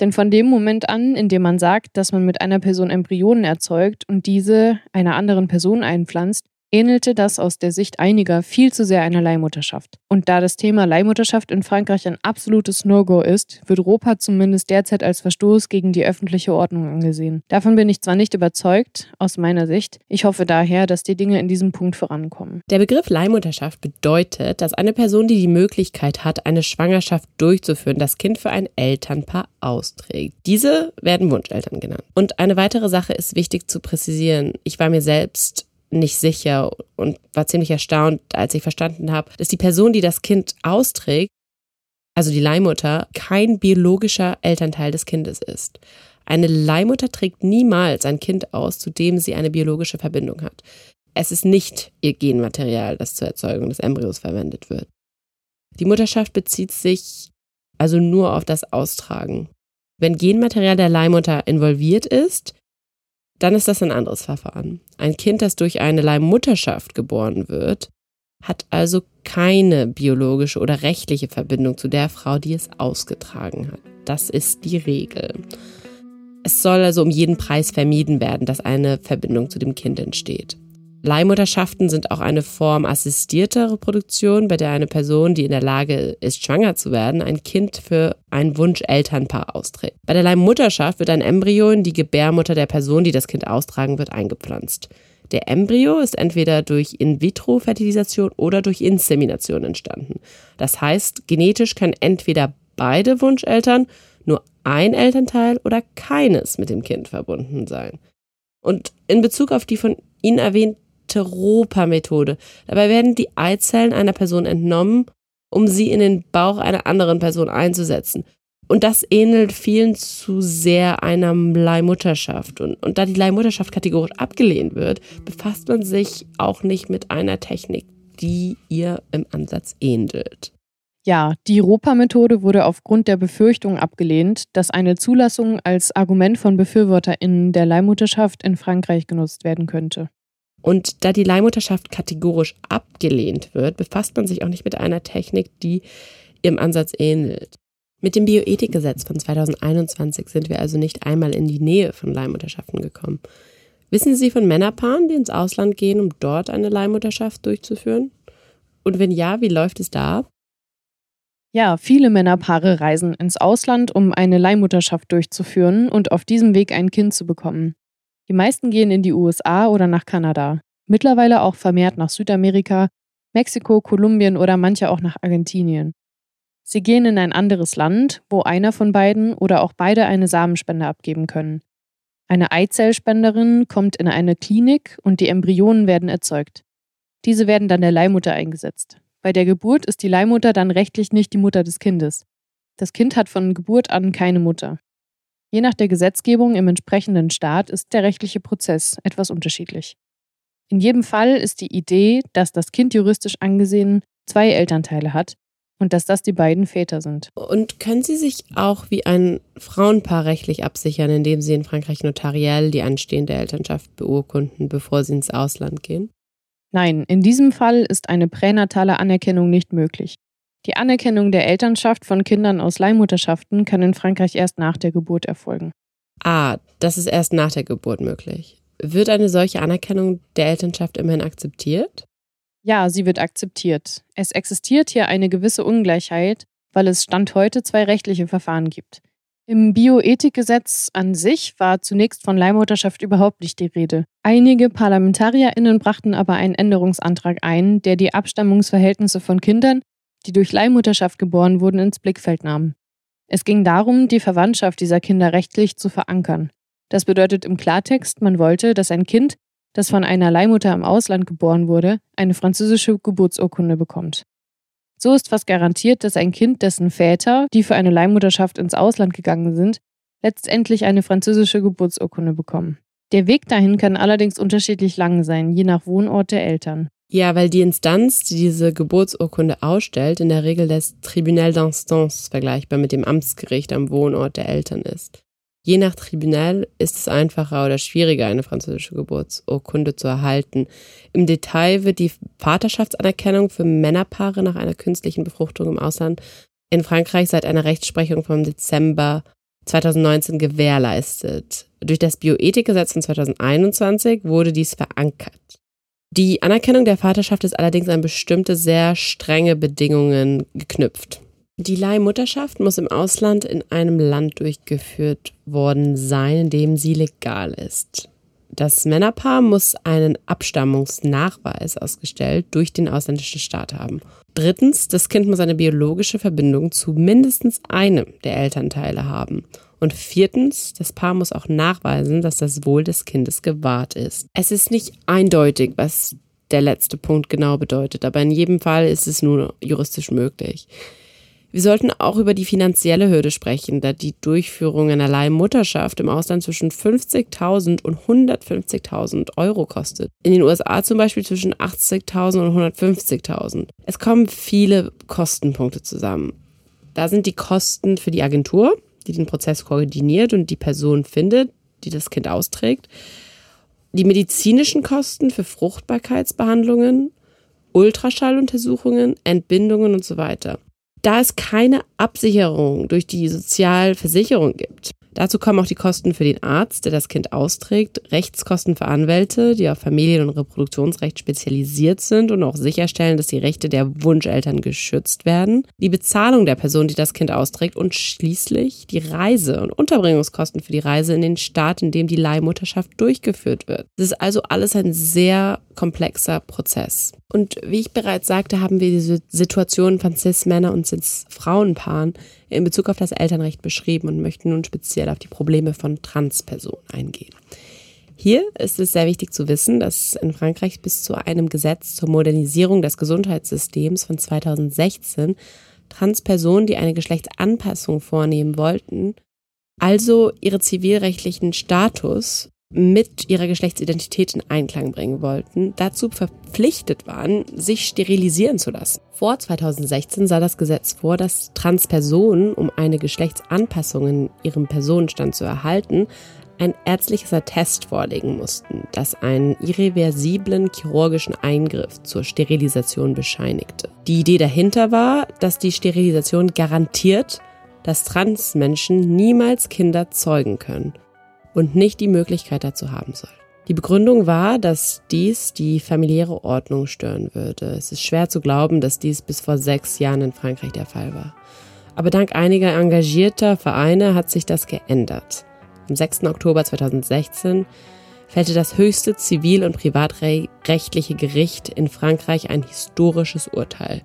Denn von dem Moment an, in dem man sagt, dass man mit einer Person Embryonen erzeugt und diese einer anderen Person einpflanzt, ähnelte das aus der Sicht einiger viel zu sehr einer Leihmutterschaft. Und da das Thema Leihmutterschaft in Frankreich ein absolutes No-Go ist, wird Europa zumindest derzeit als Verstoß gegen die öffentliche Ordnung angesehen. Davon bin ich zwar nicht überzeugt, aus meiner Sicht, ich hoffe daher, dass die Dinge in diesem Punkt vorankommen. Der Begriff Leihmutterschaft bedeutet, dass eine Person, die die Möglichkeit hat, eine Schwangerschaft durchzuführen, das Kind für ein Elternpaar austrägt. Diese werden Wunscheltern genannt. Und eine weitere Sache ist wichtig zu präzisieren. Ich war mir selbst nicht sicher und war ziemlich erstaunt, als ich verstanden habe, dass die Person, die das Kind austrägt, also die Leihmutter, kein biologischer Elternteil des Kindes ist. Eine Leihmutter trägt niemals ein Kind aus, zu dem sie eine biologische Verbindung hat. Es ist nicht ihr Genmaterial, das zur Erzeugung des Embryos verwendet wird. Die Mutterschaft bezieht sich also nur auf das Austragen. Wenn Genmaterial der Leihmutter involviert ist, dann ist das ein anderes Verfahren. Ein Kind, das durch eine Leihmutterschaft geboren wird, hat also keine biologische oder rechtliche Verbindung zu der Frau, die es ausgetragen hat. Das ist die Regel. Es soll also um jeden Preis vermieden werden, dass eine Verbindung zu dem Kind entsteht. Leihmutterschaften sind auch eine Form assistierter Reproduktion, bei der eine Person, die in der Lage ist, schwanger zu werden, ein Kind für ein Wunschelternpaar austrägt. Bei der Leihmutterschaft wird ein Embryo in die Gebärmutter der Person, die das Kind austragen wird, eingepflanzt. Der Embryo ist entweder durch In-vitro-Fertilisation oder durch Insemination entstanden. Das heißt, genetisch können entweder beide Wunscheltern, nur ein Elternteil oder keines mit dem Kind verbunden sein. Und in Bezug auf die von Ihnen erwähnte Ropa-Methode, dabei werden die Eizellen einer Person entnommen, um sie in den Bauch einer anderen Person einzusetzen. Und das ähnelt vielen zu sehr einer Leihmutterschaft. Und, und da die Leihmutterschaft kategorisch abgelehnt wird, befasst man sich auch nicht mit einer Technik, die ihr im Ansatz ähnelt. Ja, die Ropa-Methode wurde aufgrund der Befürchtung abgelehnt, dass eine Zulassung als Argument von BefürworterInnen der Leihmutterschaft in Frankreich genutzt werden könnte. Und da die Leihmutterschaft kategorisch abgelehnt wird, befasst man sich auch nicht mit einer Technik, die ihrem Ansatz ähnelt. Mit dem Bioethikgesetz von 2021 sind wir also nicht einmal in die Nähe von Leihmutterschaften gekommen. Wissen Sie von Männerpaaren, die ins Ausland gehen, um dort eine Leihmutterschaft durchzuführen? Und wenn ja, wie läuft es da? Ja, viele Männerpaare reisen ins Ausland, um eine Leihmutterschaft durchzuführen und auf diesem Weg ein Kind zu bekommen. Die meisten gehen in die USA oder nach Kanada. Mittlerweile auch vermehrt nach Südamerika, Mexiko, Kolumbien oder manche auch nach Argentinien. Sie gehen in ein anderes Land, wo einer von beiden oder auch beide eine Samenspende abgeben können. Eine Eizellspenderin kommt in eine Klinik und die Embryonen werden erzeugt. Diese werden dann der Leihmutter eingesetzt. Bei der Geburt ist die Leihmutter dann rechtlich nicht die Mutter des Kindes. Das Kind hat von Geburt an keine Mutter. Je nach der Gesetzgebung im entsprechenden Staat ist der rechtliche Prozess etwas unterschiedlich. In jedem Fall ist die Idee, dass das Kind juristisch angesehen zwei Elternteile hat, und dass das die beiden Väter sind. Und können Sie sich auch wie ein Frauenpaar rechtlich absichern, indem Sie in Frankreich notariell die anstehende Elternschaft beurkunden, bevor Sie ins Ausland gehen? Nein, in diesem Fall ist eine pränatale Anerkennung nicht möglich. Die Anerkennung der Elternschaft von Kindern aus Leihmutterschaften kann in Frankreich erst nach der Geburt erfolgen. Ah, das ist erst nach der Geburt möglich. Wird eine solche Anerkennung der Elternschaft immerhin akzeptiert? Ja, sie wird akzeptiert. Es existiert hier eine gewisse Ungleichheit, weil es Stand heute zwei rechtliche Verfahren gibt. Im Bioethikgesetz an sich war zunächst von Leihmutterschaft überhaupt nicht die Rede. Einige ParlamentarierInnen brachten aber einen Änderungsantrag ein, der die Abstammungsverhältnisse von Kindern, die durch Leihmutterschaft geboren wurden, ins Blickfeld nahm. Es ging darum, die Verwandtschaft dieser Kinder rechtlich zu verankern. Das bedeutet im Klartext, man wollte, dass ein Kind, das von einer Leihmutter im Ausland geboren wurde, eine französische Geburtsurkunde bekommt. So ist fast garantiert, dass ein Kind, dessen Väter, die für eine Leihmutterschaft ins Ausland gegangen sind, letztendlich eine französische Geburtsurkunde bekommen. Der Weg dahin kann allerdings unterschiedlich lang sein, je nach Wohnort der Eltern. Ja, weil die Instanz, die diese Geburtsurkunde ausstellt, in der Regel das Tribunal d'Instance vergleichbar mit dem Amtsgericht am Wohnort der Eltern ist. Je nach Tribunal ist es einfacher oder schwieriger, eine französische Geburtsurkunde zu erhalten. Im Detail wird die Vaterschaftsanerkennung für Männerpaare nach einer künstlichen Befruchtung im Ausland in Frankreich seit einer Rechtsprechung vom Dezember 2019 gewährleistet. Durch das Bioethikgesetz von 2021 wurde dies verankert. Die Anerkennung der Vaterschaft ist allerdings an bestimmte sehr strenge Bedingungen geknüpft. Die Leihmutterschaft muss im Ausland in einem Land durchgeführt worden sein, in dem sie legal ist. Das Männerpaar muss einen Abstammungsnachweis ausgestellt durch den ausländischen Staat haben. Drittens, das Kind muss eine biologische Verbindung zu mindestens einem der Elternteile haben. Und viertens, das Paar muss auch nachweisen, dass das Wohl des Kindes gewahrt ist. Es ist nicht eindeutig, was der letzte Punkt genau bedeutet, aber in jedem Fall ist es nur juristisch möglich. Wir sollten auch über die finanzielle Hürde sprechen, da die Durchführung einer Leihmutterschaft im Ausland zwischen 50.000 und 150.000 Euro kostet. In den USA zum Beispiel zwischen 80.000 und 150.000. Es kommen viele Kostenpunkte zusammen. Da sind die Kosten für die Agentur, die den Prozess koordiniert und die Person findet, die das Kind austrägt. Die medizinischen Kosten für Fruchtbarkeitsbehandlungen, Ultraschalluntersuchungen, Entbindungen und so weiter da es keine Absicherung durch die Sozialversicherung gibt. Dazu kommen auch die Kosten für den Arzt, der das Kind austrägt, Rechtskosten für Anwälte, die auf Familien- und Reproduktionsrecht spezialisiert sind und auch sicherstellen, dass die Rechte der Wunscheltern geschützt werden, die Bezahlung der Person, die das Kind austrägt und schließlich die Reise- und Unterbringungskosten für die Reise in den Staat, in dem die Leihmutterschaft durchgeführt wird. Das ist also alles ein sehr komplexer Prozess. Und wie ich bereits sagte, haben wir diese Situation von Cis-Männer und Cis-Frauenpaaren in Bezug auf das Elternrecht beschrieben und möchten nun speziell auf die Probleme von Transpersonen eingehen. Hier ist es sehr wichtig zu wissen, dass in Frankreich bis zu einem Gesetz zur Modernisierung des Gesundheitssystems von 2016 Transpersonen, die eine Geschlechtsanpassung vornehmen wollten, also ihre zivilrechtlichen Status mit ihrer Geschlechtsidentität in Einklang bringen wollten, dazu verpflichtet waren, sich sterilisieren zu lassen. Vor 2016 sah das Gesetz vor, dass Transpersonen, um eine Geschlechtsanpassung in ihrem Personenstand zu erhalten, ein ärztliches Attest vorlegen mussten, das einen irreversiblen chirurgischen Eingriff zur Sterilisation bescheinigte. Die Idee dahinter war, dass die Sterilisation garantiert, dass Transmenschen niemals Kinder zeugen können und nicht die Möglichkeit dazu haben soll. Die Begründung war, dass dies die familiäre Ordnung stören würde. Es ist schwer zu glauben, dass dies bis vor sechs Jahren in Frankreich der Fall war. Aber dank einiger engagierter Vereine hat sich das geändert. Am 6. Oktober 2016 fällte das höchste zivil- und privatrechtliche Gericht in Frankreich ein historisches Urteil,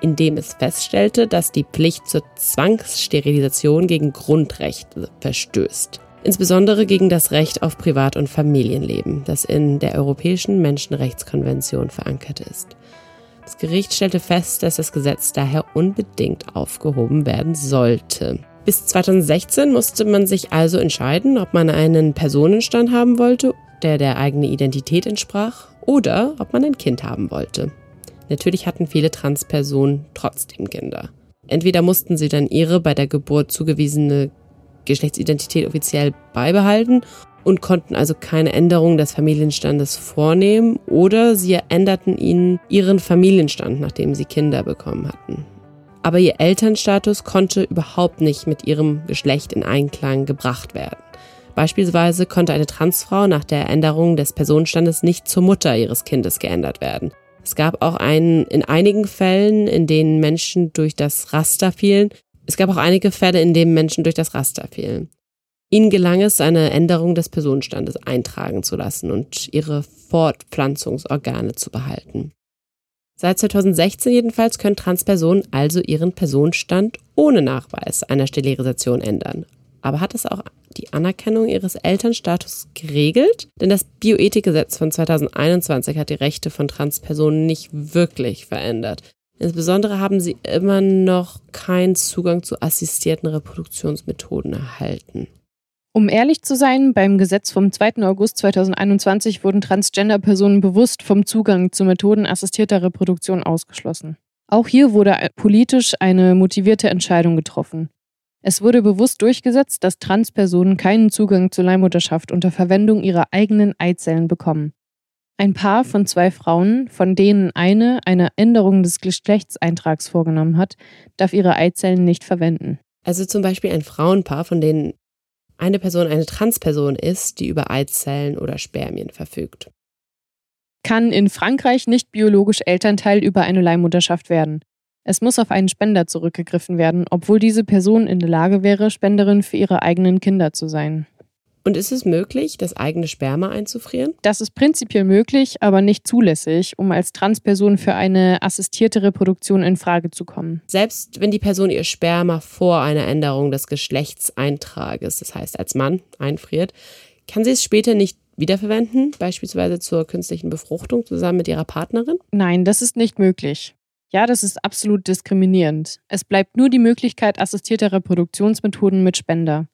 in dem es feststellte, dass die Pflicht zur Zwangssterilisation gegen Grundrechte verstößt insbesondere gegen das Recht auf Privat- und Familienleben, das in der Europäischen Menschenrechtskonvention verankert ist. Das Gericht stellte fest, dass das Gesetz daher unbedingt aufgehoben werden sollte. Bis 2016 musste man sich also entscheiden, ob man einen Personenstand haben wollte, der der eigenen Identität entsprach, oder ob man ein Kind haben wollte. Natürlich hatten viele Transpersonen trotzdem Kinder. Entweder mussten sie dann ihre bei der Geburt zugewiesene Geschlechtsidentität offiziell beibehalten und konnten also keine Änderung des Familienstandes vornehmen oder sie änderten ihnen ihren Familienstand, nachdem sie Kinder bekommen hatten. Aber ihr Elternstatus konnte überhaupt nicht mit ihrem Geschlecht in Einklang gebracht werden. Beispielsweise konnte eine Transfrau nach der Änderung des Personenstandes nicht zur Mutter ihres Kindes geändert werden. Es gab auch einen, in einigen Fällen, in denen Menschen durch das Raster fielen, es gab auch einige Fälle, in denen Menschen durch das Raster fielen. Ihnen gelang es, eine Änderung des Personenstandes eintragen zu lassen und ihre Fortpflanzungsorgane zu behalten. Seit 2016 jedenfalls können Transpersonen also ihren Personenstand ohne Nachweis einer Sterilisation ändern. Aber hat es auch die Anerkennung ihres Elternstatus geregelt? Denn das Bioethikgesetz von 2021 hat die Rechte von Transpersonen nicht wirklich verändert. Insbesondere haben sie immer noch keinen Zugang zu assistierten Reproduktionsmethoden erhalten. Um ehrlich zu sein, beim Gesetz vom 2. August 2021 wurden Transgender-Personen bewusst vom Zugang zu Methoden assistierter Reproduktion ausgeschlossen. Auch hier wurde politisch eine motivierte Entscheidung getroffen. Es wurde bewusst durchgesetzt, dass Transpersonen keinen Zugang zur Leihmutterschaft unter Verwendung ihrer eigenen Eizellen bekommen. Ein Paar von zwei Frauen, von denen eine eine Änderung des Geschlechtseintrags vorgenommen hat, darf ihre Eizellen nicht verwenden. Also zum Beispiel ein Frauenpaar, von denen eine Person eine Transperson ist, die über Eizellen oder Spermien verfügt. Kann in Frankreich nicht biologisch Elternteil über eine Leihmutterschaft werden. Es muss auf einen Spender zurückgegriffen werden, obwohl diese Person in der Lage wäre, Spenderin für ihre eigenen Kinder zu sein. Und ist es möglich, das eigene Sperma einzufrieren? Das ist prinzipiell möglich, aber nicht zulässig, um als Transperson für eine assistierte Reproduktion in Frage zu kommen. Selbst wenn die Person ihr Sperma vor einer Änderung des Geschlechtseintrages, das heißt als Mann, einfriert, kann sie es später nicht wiederverwenden, beispielsweise zur künstlichen Befruchtung zusammen mit ihrer Partnerin? Nein, das ist nicht möglich. Ja, das ist absolut diskriminierend. Es bleibt nur die Möglichkeit assistierter Reproduktionsmethoden mit Spender.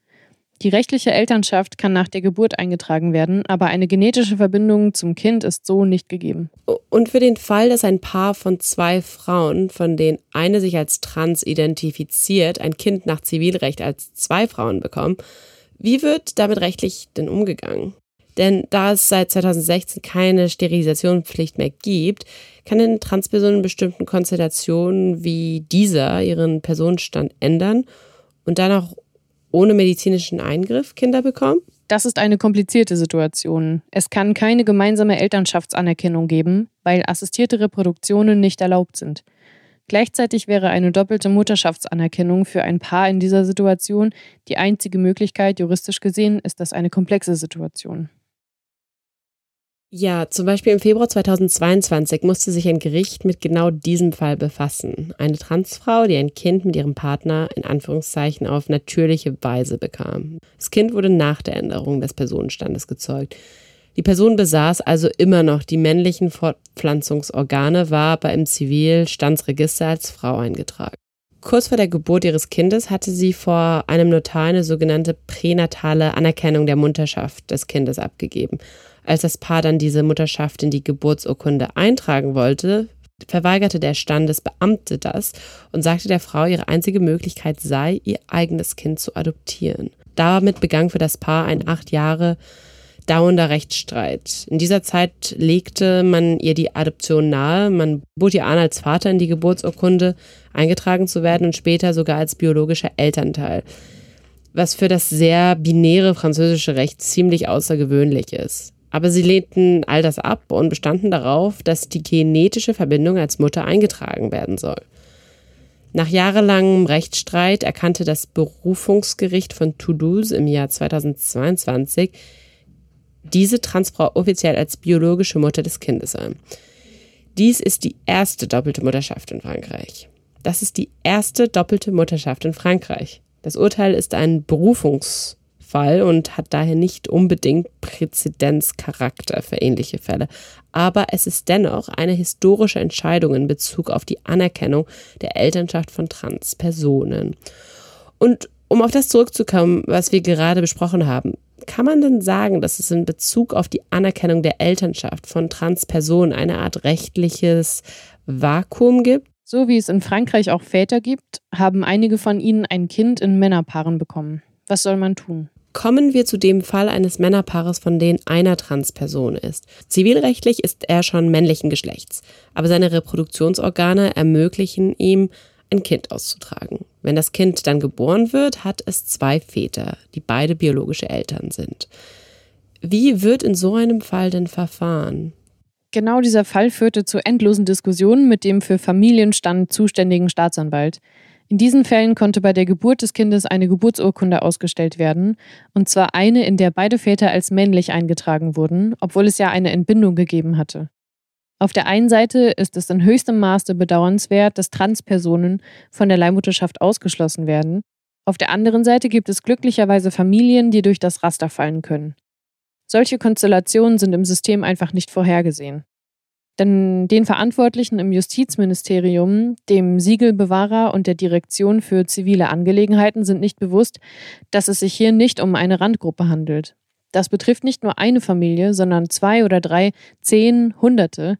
Die rechtliche Elternschaft kann nach der Geburt eingetragen werden, aber eine genetische Verbindung zum Kind ist so nicht gegeben. Und für den Fall, dass ein Paar von zwei Frauen, von denen eine sich als trans identifiziert, ein Kind nach Zivilrecht als zwei Frauen bekommen, wie wird damit rechtlich denn umgegangen? Denn da es seit 2016 keine Sterilisationspflicht mehr gibt, kann in Transpersonen in bestimmten Konstellationen wie dieser ihren Personenstand ändern und dann auch ohne medizinischen Eingriff Kinder bekommen? Das ist eine komplizierte Situation. Es kann keine gemeinsame Elternschaftsanerkennung geben, weil assistierte Reproduktionen nicht erlaubt sind. Gleichzeitig wäre eine doppelte Mutterschaftsanerkennung für ein Paar in dieser Situation die einzige Möglichkeit. Juristisch gesehen ist das eine komplexe Situation. Ja, zum Beispiel im Februar 2022 musste sich ein Gericht mit genau diesem Fall befassen. Eine Transfrau, die ein Kind mit ihrem Partner in Anführungszeichen auf natürliche Weise bekam. Das Kind wurde nach der Änderung des Personenstandes gezeugt. Die Person besaß also immer noch die männlichen Fortpflanzungsorgane, war aber im Zivilstandsregister als Frau eingetragen. Kurz vor der Geburt ihres Kindes hatte sie vor einem Notar eine sogenannte pränatale Anerkennung der Mutterschaft des Kindes abgegeben. Als das Paar dann diese Mutterschaft in die Geburtsurkunde eintragen wollte, verweigerte der Standesbeamte das und sagte der Frau, ihre einzige Möglichkeit sei, ihr eigenes Kind zu adoptieren. Damit begann für das Paar ein acht Jahre dauernder Rechtsstreit. In dieser Zeit legte man ihr die Adoption nahe, man bot ihr an, als Vater in die Geburtsurkunde eingetragen zu werden und später sogar als biologischer Elternteil, was für das sehr binäre französische Recht ziemlich außergewöhnlich ist. Aber sie lehnten all das ab und bestanden darauf, dass die genetische Verbindung als Mutter eingetragen werden soll. Nach jahrelangem Rechtsstreit erkannte das Berufungsgericht von Toulouse im Jahr 2022 diese Transfrau offiziell als biologische Mutter des Kindes an. Dies ist die erste doppelte Mutterschaft in Frankreich. Das ist die erste doppelte Mutterschaft in Frankreich. Das Urteil ist ein Berufungs Fall und hat daher nicht unbedingt Präzedenzcharakter für ähnliche Fälle. Aber es ist dennoch eine historische Entscheidung in Bezug auf die Anerkennung der Elternschaft von Transpersonen. Und um auf das zurückzukommen, was wir gerade besprochen haben, kann man denn sagen, dass es in Bezug auf die Anerkennung der Elternschaft von Transpersonen eine Art rechtliches Vakuum gibt? So wie es in Frankreich auch Väter gibt, haben einige von ihnen ein Kind in Männerpaaren bekommen. Was soll man tun? Kommen wir zu dem Fall eines Männerpaares, von denen einer Transperson ist. Zivilrechtlich ist er schon männlichen Geschlechts, aber seine Reproduktionsorgane ermöglichen ihm, ein Kind auszutragen. Wenn das Kind dann geboren wird, hat es zwei Väter, die beide biologische Eltern sind. Wie wird in so einem Fall denn verfahren? Genau dieser Fall führte zu endlosen Diskussionen mit dem für Familienstand zuständigen Staatsanwalt. In diesen Fällen konnte bei der Geburt des Kindes eine Geburtsurkunde ausgestellt werden, und zwar eine, in der beide Väter als männlich eingetragen wurden, obwohl es ja eine Entbindung gegeben hatte. Auf der einen Seite ist es in höchstem Maße bedauernswert, dass Transpersonen von der Leihmutterschaft ausgeschlossen werden. Auf der anderen Seite gibt es glücklicherweise Familien, die durch das Raster fallen können. Solche Konstellationen sind im System einfach nicht vorhergesehen. Denn den Verantwortlichen im Justizministerium, dem Siegelbewahrer und der Direktion für zivile Angelegenheiten sind nicht bewusst, dass es sich hier nicht um eine Randgruppe handelt. Das betrifft nicht nur eine Familie, sondern zwei oder drei, zehn, hunderte.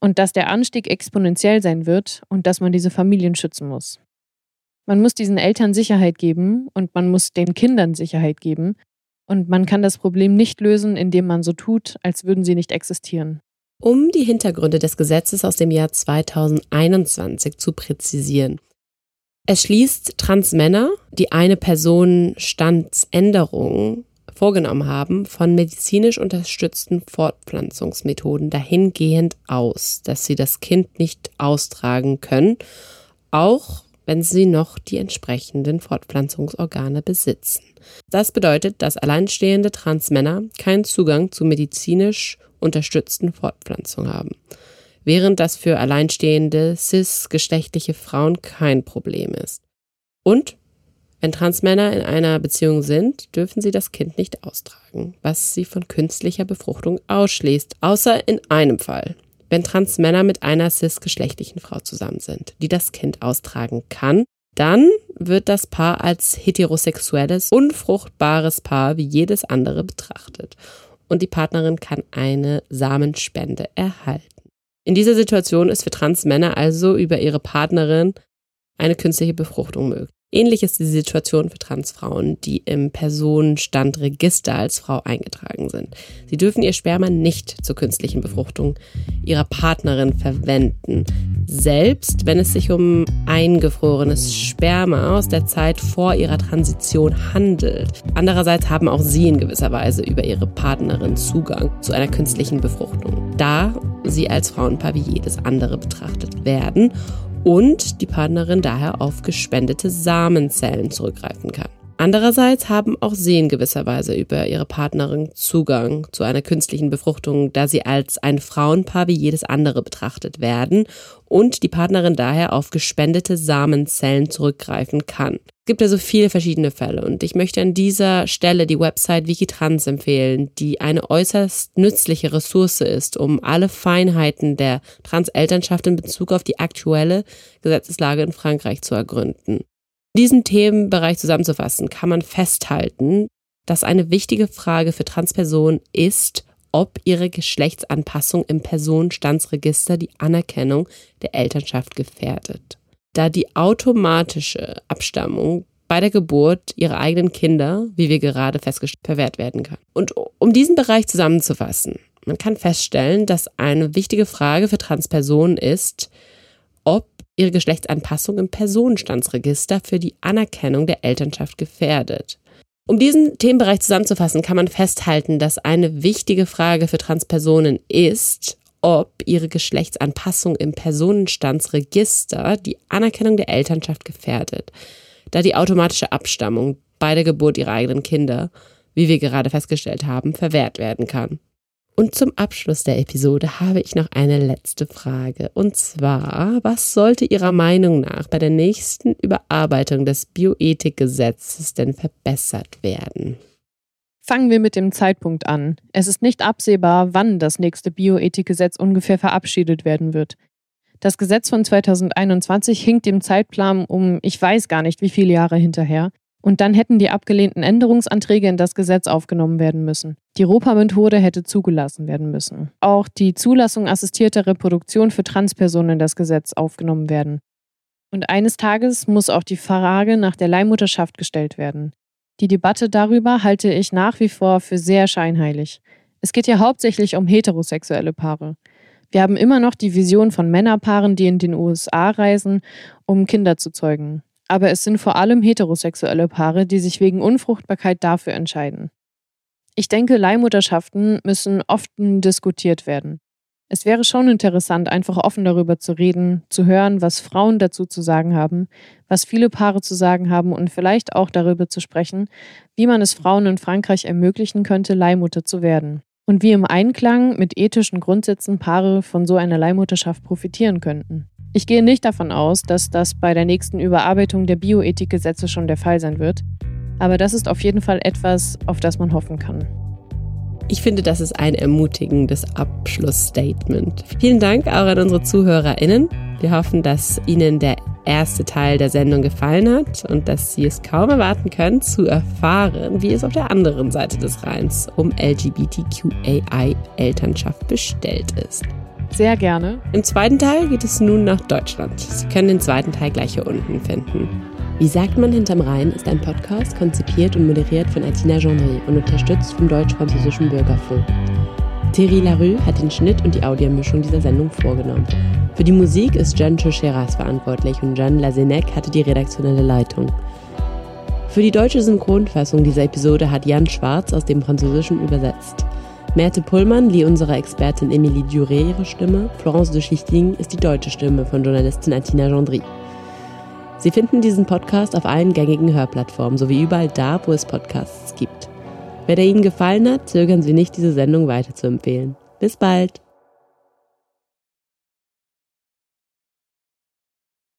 Und dass der Anstieg exponentiell sein wird und dass man diese Familien schützen muss. Man muss diesen Eltern Sicherheit geben und man muss den Kindern Sicherheit geben. Und man kann das Problem nicht lösen, indem man so tut, als würden sie nicht existieren. Um die Hintergründe des Gesetzes aus dem Jahr 2021 zu präzisieren. Es schließt Transmänner, die eine Personenstandsänderung vorgenommen haben, von medizinisch unterstützten Fortpflanzungsmethoden dahingehend aus, dass sie das Kind nicht austragen können, auch wenn sie noch die entsprechenden Fortpflanzungsorgane besitzen. Das bedeutet, dass alleinstehende Transmänner keinen Zugang zu medizinisch unterstützten Fortpflanzung haben, während das für alleinstehende cis-geschlechtliche Frauen kein Problem ist. Und wenn Transmänner in einer Beziehung sind, dürfen sie das Kind nicht austragen, was sie von künstlicher Befruchtung ausschließt, außer in einem Fall, wenn Transmänner mit einer cisgeschlechtlichen Frau zusammen sind, die das Kind austragen kann, dann wird das Paar als heterosexuelles, unfruchtbares Paar wie jedes andere betrachtet und die Partnerin kann eine Samenspende erhalten. In dieser Situation ist für Transmänner also über ihre Partnerin eine künstliche Befruchtung möglich. Ähnlich ist die Situation für Transfrauen, die im Personenstandregister als Frau eingetragen sind. Sie dürfen ihr Sperma nicht zur künstlichen Befruchtung ihrer Partnerin verwenden, selbst wenn es sich um eingefrorenes Sperma aus der Zeit vor ihrer Transition handelt. Andererseits haben auch sie in gewisser Weise über ihre Partnerin Zugang zu einer künstlichen Befruchtung, da sie als Frauenpaar wie jedes andere betrachtet werden und die Partnerin daher auf gespendete Samenzellen zurückgreifen kann. Andererseits haben auch sie in gewisser Weise über ihre Partnerin Zugang zu einer künstlichen Befruchtung, da sie als ein Frauenpaar wie jedes andere betrachtet werden und die Partnerin daher auf gespendete Samenzellen zurückgreifen kann. Es gibt also viele verschiedene Fälle und ich möchte an dieser Stelle die Website Wikitrans empfehlen, die eine äußerst nützliche Ressource ist, um alle Feinheiten der Transelternschaft in Bezug auf die aktuelle Gesetzeslage in Frankreich zu ergründen diesen Themenbereich zusammenzufassen, kann man festhalten, dass eine wichtige Frage für Transpersonen ist, ob ihre Geschlechtsanpassung im Personenstandsregister die Anerkennung der Elternschaft gefährdet. Da die automatische Abstammung bei der Geburt ihrer eigenen Kinder, wie wir gerade festgestellt, verwehrt werden kann. Und um diesen Bereich zusammenzufassen, man kann feststellen, dass eine wichtige Frage für Transpersonen ist, ob ihre Geschlechtsanpassung im Personenstandsregister für die Anerkennung der Elternschaft gefährdet. Um diesen Themenbereich zusammenzufassen, kann man festhalten, dass eine wichtige Frage für Transpersonen ist, ob ihre Geschlechtsanpassung im Personenstandsregister die Anerkennung der Elternschaft gefährdet, da die automatische Abstammung bei der Geburt ihrer eigenen Kinder, wie wir gerade festgestellt haben, verwehrt werden kann. Und zum Abschluss der Episode habe ich noch eine letzte Frage. Und zwar, was sollte Ihrer Meinung nach bei der nächsten Überarbeitung des Bioethikgesetzes denn verbessert werden? Fangen wir mit dem Zeitpunkt an. Es ist nicht absehbar, wann das nächste Bioethikgesetz ungefähr verabschiedet werden wird. Das Gesetz von 2021 hinkt dem Zeitplan um ich weiß gar nicht wie viele Jahre hinterher. Und dann hätten die abgelehnten Änderungsanträge in das Gesetz aufgenommen werden müssen. Die ROPA-Methode hätte zugelassen werden müssen. Auch die Zulassung assistierter Reproduktion für Transpersonen in das Gesetz aufgenommen werden. Und eines Tages muss auch die Frage nach der Leihmutterschaft gestellt werden. Die Debatte darüber halte ich nach wie vor für sehr scheinheilig. Es geht hier hauptsächlich um heterosexuelle Paare. Wir haben immer noch die Vision von Männerpaaren, die in den USA reisen, um Kinder zu zeugen aber es sind vor allem heterosexuelle Paare, die sich wegen Unfruchtbarkeit dafür entscheiden. Ich denke, Leihmutterschaften müssen oft diskutiert werden. Es wäre schon interessant, einfach offen darüber zu reden, zu hören, was Frauen dazu zu sagen haben, was viele Paare zu sagen haben und vielleicht auch darüber zu sprechen, wie man es Frauen in Frankreich ermöglichen könnte, Leihmutter zu werden. Und wie im Einklang mit ethischen Grundsätzen Paare von so einer Leihmutterschaft profitieren könnten. Ich gehe nicht davon aus, dass das bei der nächsten Überarbeitung der Bioethikgesetze schon der Fall sein wird, aber das ist auf jeden Fall etwas, auf das man hoffen kann. Ich finde, das ist ein ermutigendes Abschlussstatement. Vielen Dank auch an unsere ZuhörerInnen. Wir hoffen, dass Ihnen der erste Teil der Sendung gefallen hat und dass Sie es kaum erwarten können, zu erfahren, wie es auf der anderen Seite des Rheins um LGBTQAI-Elternschaft bestellt ist. Sehr gerne. Im zweiten Teil geht es nun nach Deutschland. Sie können den zweiten Teil gleich hier unten finden. Wie sagt man hinterm Rhein ist ein Podcast konzipiert und moderiert von Altina Gendry und unterstützt vom Deutsch-Französischen Bürgerfonds. Thierry Larue hat den Schnitt und die Audiomischung dieser Sendung vorgenommen. Für die Musik ist John Chocheras verantwortlich und John Lazenec hatte die redaktionelle Leitung. Für die deutsche Synchronfassung dieser Episode hat Jan Schwarz aus dem Französischen übersetzt. Merte Pullmann lieh unserer Expertin Emilie Duré ihre Stimme. Florence de Schichting ist die deutsche Stimme von Journalistin Atina Gendry. Sie finden diesen Podcast auf allen gängigen Hörplattformen sowie überall da, wo es Podcasts gibt. Wenn er Ihnen gefallen hat, zögern Sie nicht, diese Sendung weiterzuempfehlen. Bis bald!